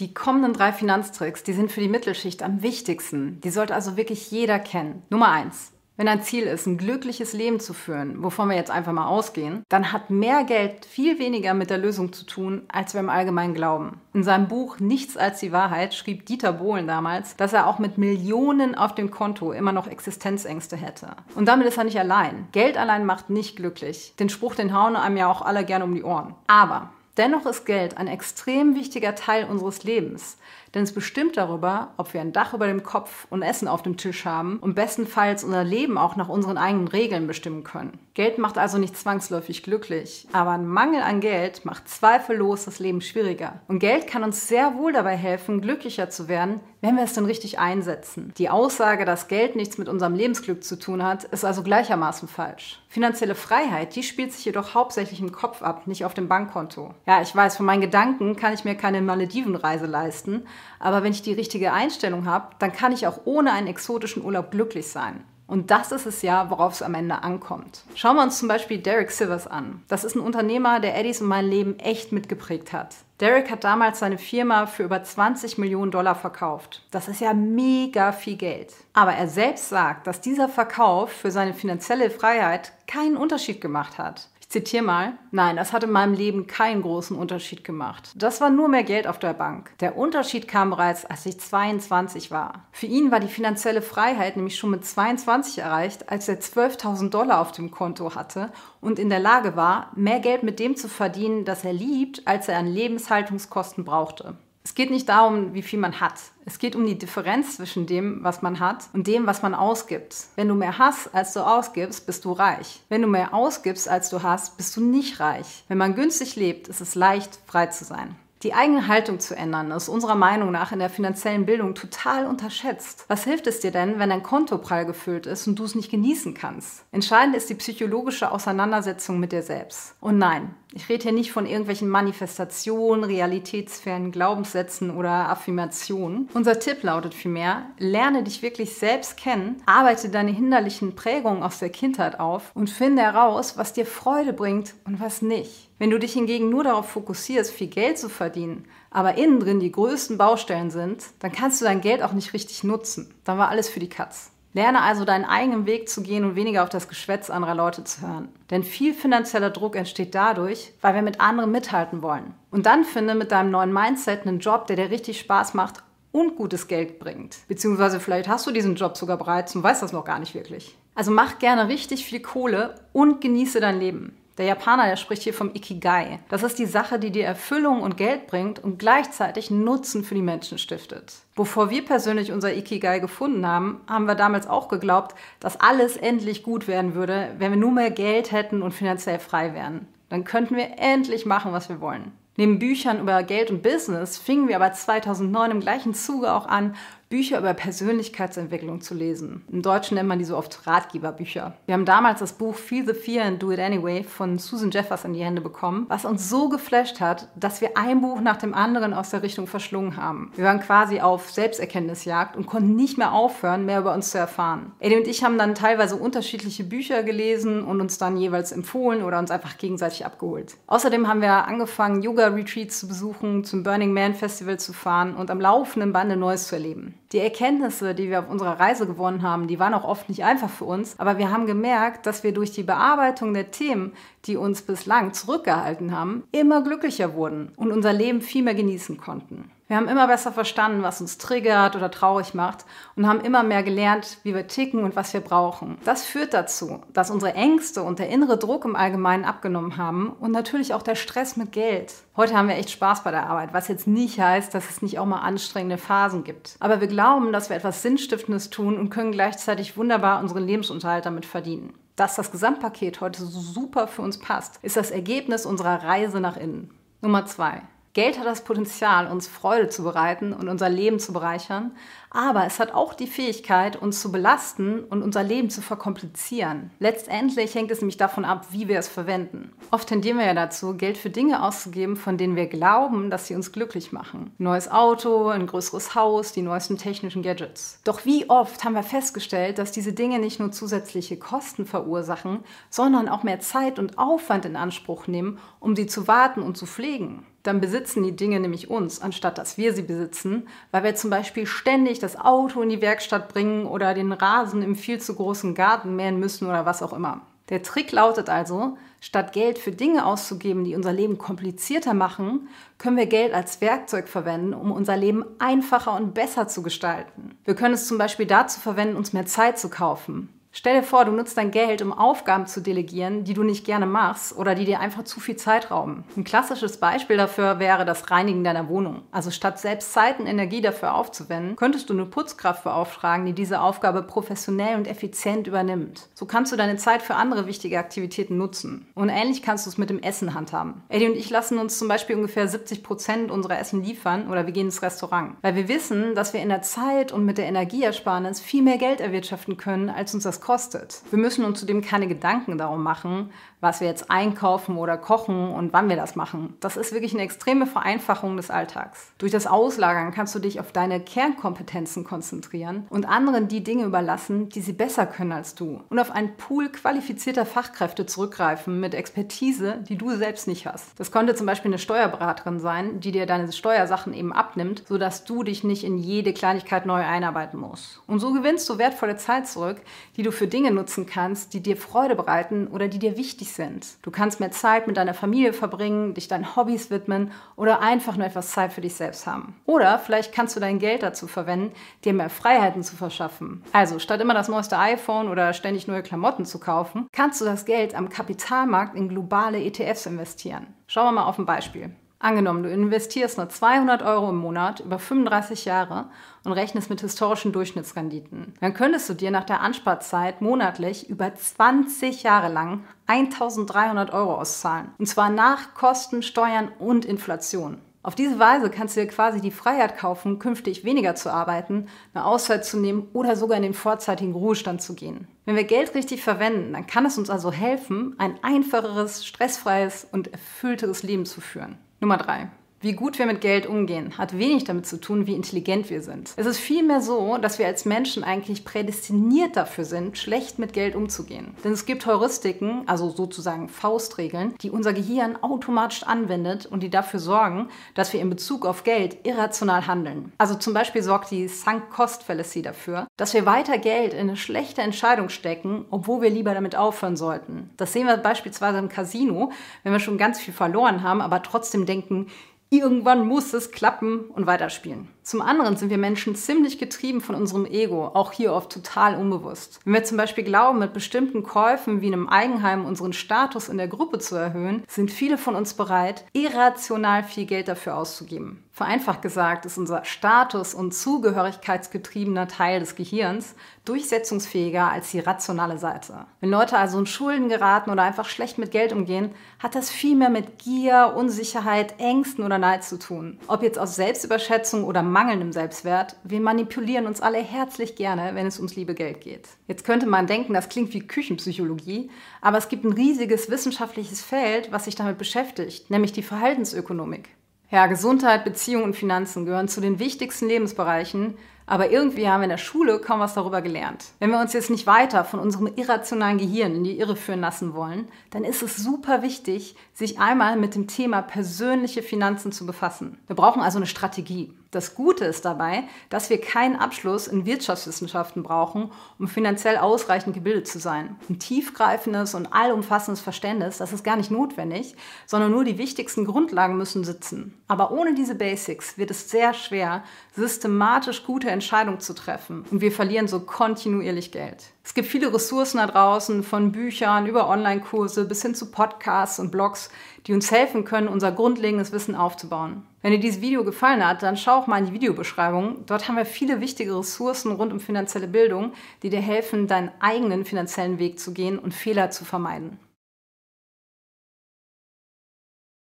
Die kommenden drei Finanztricks, die sind für die Mittelschicht am wichtigsten. Die sollte also wirklich jeder kennen. Nummer eins. Wenn ein Ziel ist, ein glückliches Leben zu führen, wovon wir jetzt einfach mal ausgehen, dann hat mehr Geld viel weniger mit der Lösung zu tun, als wir im Allgemeinen glauben. In seinem Buch Nichts als die Wahrheit schrieb Dieter Bohlen damals, dass er auch mit Millionen auf dem Konto immer noch Existenzängste hätte. Und damit ist er nicht allein. Geld allein macht nicht glücklich. Den Spruch, den hauen einem ja auch alle gerne um die Ohren. Aber Dennoch ist Geld ein extrem wichtiger Teil unseres Lebens, denn es bestimmt darüber, ob wir ein Dach über dem Kopf und Essen auf dem Tisch haben und bestenfalls unser Leben auch nach unseren eigenen Regeln bestimmen können. Geld macht also nicht zwangsläufig glücklich, aber ein Mangel an Geld macht zweifellos das Leben schwieriger. Und Geld kann uns sehr wohl dabei helfen, glücklicher zu werden, wenn wir es dann richtig einsetzen. Die Aussage, dass Geld nichts mit unserem Lebensglück zu tun hat, ist also gleichermaßen falsch. Finanzielle Freiheit, die spielt sich jedoch hauptsächlich im Kopf ab, nicht auf dem Bankkonto. Ja, ich weiß, von meinen Gedanken kann ich mir keine Maledivenreise leisten, aber wenn ich die richtige Einstellung habe, dann kann ich auch ohne einen exotischen Urlaub glücklich sein. Und das ist es ja, worauf es am Ende ankommt. Schauen wir uns zum Beispiel Derek Sivers an. Das ist ein Unternehmer, der Eddies und mein Leben echt mitgeprägt hat. Derek hat damals seine Firma für über 20 Millionen Dollar verkauft. Das ist ja mega viel Geld. Aber er selbst sagt, dass dieser Verkauf für seine finanzielle Freiheit keinen Unterschied gemacht hat zitiere mal, nein, das hat in meinem Leben keinen großen Unterschied gemacht. Das war nur mehr Geld auf der Bank. Der Unterschied kam bereits, als ich 22 war. Für ihn war die finanzielle Freiheit nämlich schon mit 22 erreicht, als er 12.000 Dollar auf dem Konto hatte und in der Lage war, mehr Geld mit dem zu verdienen, das er liebt, als er an Lebenshaltungskosten brauchte. Es geht nicht darum, wie viel man hat. Es geht um die Differenz zwischen dem, was man hat und dem, was man ausgibt. Wenn du mehr hast, als du ausgibst, bist du reich. Wenn du mehr ausgibst, als du hast, bist du nicht reich. Wenn man günstig lebt, ist es leicht, frei zu sein. Die eigene Haltung zu ändern ist unserer Meinung nach in der finanziellen Bildung total unterschätzt. Was hilft es dir denn, wenn dein Konto prall gefüllt ist und du es nicht genießen kannst? Entscheidend ist die psychologische Auseinandersetzung mit dir selbst. Und nein, ich rede hier nicht von irgendwelchen Manifestationen, realitätsfernen Glaubenssätzen oder Affirmationen. Unser Tipp lautet vielmehr, lerne dich wirklich selbst kennen, arbeite deine hinderlichen Prägungen aus der Kindheit auf und finde heraus, was dir Freude bringt und was nicht. Wenn du dich hingegen nur darauf fokussierst, viel Geld zu verdienen, aber innen drin die größten Baustellen sind, dann kannst du dein Geld auch nicht richtig nutzen. Dann war alles für die Katz. Lerne also deinen eigenen Weg zu gehen und weniger auf das Geschwätz anderer Leute zu hören. Denn viel finanzieller Druck entsteht dadurch, weil wir mit anderen mithalten wollen. Und dann finde mit deinem neuen Mindset einen Job, der dir richtig Spaß macht und gutes Geld bringt. Beziehungsweise vielleicht hast du diesen Job sogar bereits und weißt das noch gar nicht wirklich. Also mach gerne richtig viel Kohle und genieße dein Leben. Der Japaner, der spricht hier vom Ikigai. Das ist die Sache, die dir Erfüllung und Geld bringt und gleichzeitig Nutzen für die Menschen stiftet. Bevor wir persönlich unser Ikigai gefunden haben, haben wir damals auch geglaubt, dass alles endlich gut werden würde, wenn wir nur mehr Geld hätten und finanziell frei wären. Dann könnten wir endlich machen, was wir wollen. Neben Büchern über Geld und Business fingen wir aber 2009 im gleichen Zuge auch an, Bücher über Persönlichkeitsentwicklung zu lesen. Im Deutschen nennt man die so oft Ratgeberbücher. Wir haben damals das Buch Feel the Fear and Do It Anyway von Susan Jeffers in die Hände bekommen, was uns so geflasht hat, dass wir ein Buch nach dem anderen aus der Richtung verschlungen haben. Wir waren quasi auf Selbsterkenntnisjagd und konnten nicht mehr aufhören, mehr über uns zu erfahren. Eddie und ich haben dann teilweise unterschiedliche Bücher gelesen und uns dann jeweils empfohlen oder uns einfach gegenseitig abgeholt. Außerdem haben wir angefangen, Yoga-Retreats zu besuchen, zum Burning Man Festival zu fahren und am laufenden Bande Neues zu erleben. Die Erkenntnisse, die wir auf unserer Reise gewonnen haben, die waren auch oft nicht einfach für uns, aber wir haben gemerkt, dass wir durch die Bearbeitung der Themen, die uns bislang zurückgehalten haben, immer glücklicher wurden und unser Leben viel mehr genießen konnten. Wir haben immer besser verstanden, was uns triggert oder traurig macht und haben immer mehr gelernt, wie wir ticken und was wir brauchen. Das führt dazu, dass unsere Ängste und der innere Druck im Allgemeinen abgenommen haben und natürlich auch der Stress mit Geld. Heute haben wir echt Spaß bei der Arbeit, was jetzt nicht heißt, dass es nicht auch mal anstrengende Phasen gibt. Aber wir glauben, dass wir etwas Sinnstiftendes tun und können gleichzeitig wunderbar unseren Lebensunterhalt damit verdienen. Dass das Gesamtpaket heute so super für uns passt, ist das Ergebnis unserer Reise nach innen. Nummer zwei. Geld hat das Potenzial, uns Freude zu bereiten und unser Leben zu bereichern, aber es hat auch die Fähigkeit, uns zu belasten und unser Leben zu verkomplizieren. Letztendlich hängt es nämlich davon ab, wie wir es verwenden. Oft tendieren wir ja dazu, Geld für Dinge auszugeben, von denen wir glauben, dass sie uns glücklich machen. Neues Auto, ein größeres Haus, die neuesten technischen Gadgets. Doch wie oft haben wir festgestellt, dass diese Dinge nicht nur zusätzliche Kosten verursachen, sondern auch mehr Zeit und Aufwand in Anspruch nehmen, um sie zu warten und zu pflegen. Dann besitzen die Dinge nämlich uns, anstatt dass wir sie besitzen, weil wir zum Beispiel ständig das Auto in die Werkstatt bringen oder den Rasen im viel zu großen Garten mähen müssen oder was auch immer. Der Trick lautet also, statt Geld für Dinge auszugeben, die unser Leben komplizierter machen, können wir Geld als Werkzeug verwenden, um unser Leben einfacher und besser zu gestalten. Wir können es zum Beispiel dazu verwenden, uns mehr Zeit zu kaufen, Stell dir vor, du nutzt dein Geld, um Aufgaben zu delegieren, die du nicht gerne machst oder die dir einfach zu viel Zeit rauben. Ein klassisches Beispiel dafür wäre das Reinigen deiner Wohnung. Also statt selbst Zeit und Energie dafür aufzuwenden, könntest du eine Putzkraft beauftragen, die diese Aufgabe professionell und effizient übernimmt. So kannst du deine Zeit für andere wichtige Aktivitäten nutzen. Und ähnlich kannst du es mit dem Essen handhaben. Eddie und ich lassen uns zum Beispiel ungefähr 70 Prozent unserer Essen liefern oder wir gehen ins Restaurant. Weil wir wissen, dass wir in der Zeit und mit der Energieersparnis viel mehr Geld erwirtschaften können, als uns das kostet. Wir müssen uns zudem keine Gedanken darum machen, was wir jetzt einkaufen oder kochen und wann wir das machen. Das ist wirklich eine extreme Vereinfachung des Alltags. Durch das Auslagern kannst du dich auf deine Kernkompetenzen konzentrieren und anderen die Dinge überlassen, die sie besser können als du. Und auf einen Pool qualifizierter Fachkräfte zurückgreifen mit Expertise, die du selbst nicht hast. Das könnte zum Beispiel eine Steuerberaterin sein, die dir deine Steuersachen eben abnimmt, sodass du dich nicht in jede Kleinigkeit neu einarbeiten musst. Und so gewinnst du wertvolle Zeit zurück, die du für Dinge nutzen kannst, die dir Freude bereiten oder die dir wichtig sind. Du kannst mehr Zeit mit deiner Familie verbringen, dich deinen Hobbys widmen oder einfach nur etwas Zeit für dich selbst haben. Oder vielleicht kannst du dein Geld dazu verwenden, dir mehr Freiheiten zu verschaffen. Also statt immer das neueste iPhone oder ständig neue Klamotten zu kaufen, kannst du das Geld am Kapitalmarkt in globale ETFs investieren. Schauen wir mal auf ein Beispiel. Angenommen, du investierst nur 200 Euro im Monat über 35 Jahre und rechnest mit historischen Durchschnittsrenditen. Dann könntest du dir nach der Ansparzeit monatlich über 20 Jahre lang 1300 Euro auszahlen. Und zwar nach Kosten, Steuern und Inflation. Auf diese Weise kannst du dir quasi die Freiheit kaufen, künftig weniger zu arbeiten, eine Auszeit zu nehmen oder sogar in den vorzeitigen Ruhestand zu gehen. Wenn wir Geld richtig verwenden, dann kann es uns also helfen, ein einfacheres, stressfreies und erfüllteres Leben zu führen. Nummer drei. Wie gut wir mit Geld umgehen, hat wenig damit zu tun, wie intelligent wir sind. Es ist vielmehr so, dass wir als Menschen eigentlich prädestiniert dafür sind, schlecht mit Geld umzugehen. Denn es gibt Heuristiken, also sozusagen Faustregeln, die unser Gehirn automatisch anwendet und die dafür sorgen, dass wir in Bezug auf Geld irrational handeln. Also zum Beispiel sorgt die Sunk-Cost-Fallacy dafür, dass wir weiter Geld in eine schlechte Entscheidung stecken, obwohl wir lieber damit aufhören sollten. Das sehen wir beispielsweise im Casino, wenn wir schon ganz viel verloren haben, aber trotzdem denken, irgendwann muss es klappen und weiterspielen. Zum anderen sind wir Menschen ziemlich getrieben von unserem Ego, auch hier oft total unbewusst. Wenn wir zum Beispiel glauben, mit bestimmten Käufen wie einem Eigenheim unseren Status in der Gruppe zu erhöhen, sind viele von uns bereit, irrational viel Geld dafür auszugeben. Vereinfacht gesagt ist unser Status- und Zugehörigkeitsgetriebener Teil des Gehirns durchsetzungsfähiger als die rationale Seite. Wenn Leute also in Schulden geraten oder einfach schlecht mit Geld umgehen, hat das viel mehr mit Gier, Unsicherheit, Ängsten oder Neid zu tun. Ob jetzt aus Selbstüberschätzung oder mangelndem Selbstwert, wir manipulieren uns alle herzlich gerne, wenn es ums liebe Geld geht. Jetzt könnte man denken, das klingt wie Küchenpsychologie, aber es gibt ein riesiges wissenschaftliches Feld, was sich damit beschäftigt, nämlich die Verhaltensökonomik. Ja, Gesundheit, Beziehung und Finanzen gehören zu den wichtigsten Lebensbereichen, aber irgendwie haben wir in der Schule kaum was darüber gelernt. Wenn wir uns jetzt nicht weiter von unserem irrationalen Gehirn in die Irre führen lassen wollen, dann ist es super wichtig, sich einmal mit dem Thema persönliche Finanzen zu befassen. Wir brauchen also eine Strategie. Das Gute ist dabei, dass wir keinen Abschluss in Wirtschaftswissenschaften brauchen, um finanziell ausreichend gebildet zu sein. Ein tiefgreifendes und allumfassendes Verständnis, das ist gar nicht notwendig, sondern nur die wichtigsten Grundlagen müssen sitzen. Aber ohne diese Basics wird es sehr schwer, systematisch gute Entscheidungen zu treffen und wir verlieren so kontinuierlich Geld. Es gibt viele Ressourcen da draußen, von Büchern über Online-Kurse bis hin zu Podcasts und Blogs, die uns helfen können, unser grundlegendes Wissen aufzubauen. Wenn dir dieses Video gefallen hat, dann schau auch mal in die Videobeschreibung. Dort haben wir viele wichtige Ressourcen rund um finanzielle Bildung, die dir helfen, deinen eigenen finanziellen Weg zu gehen und Fehler zu vermeiden.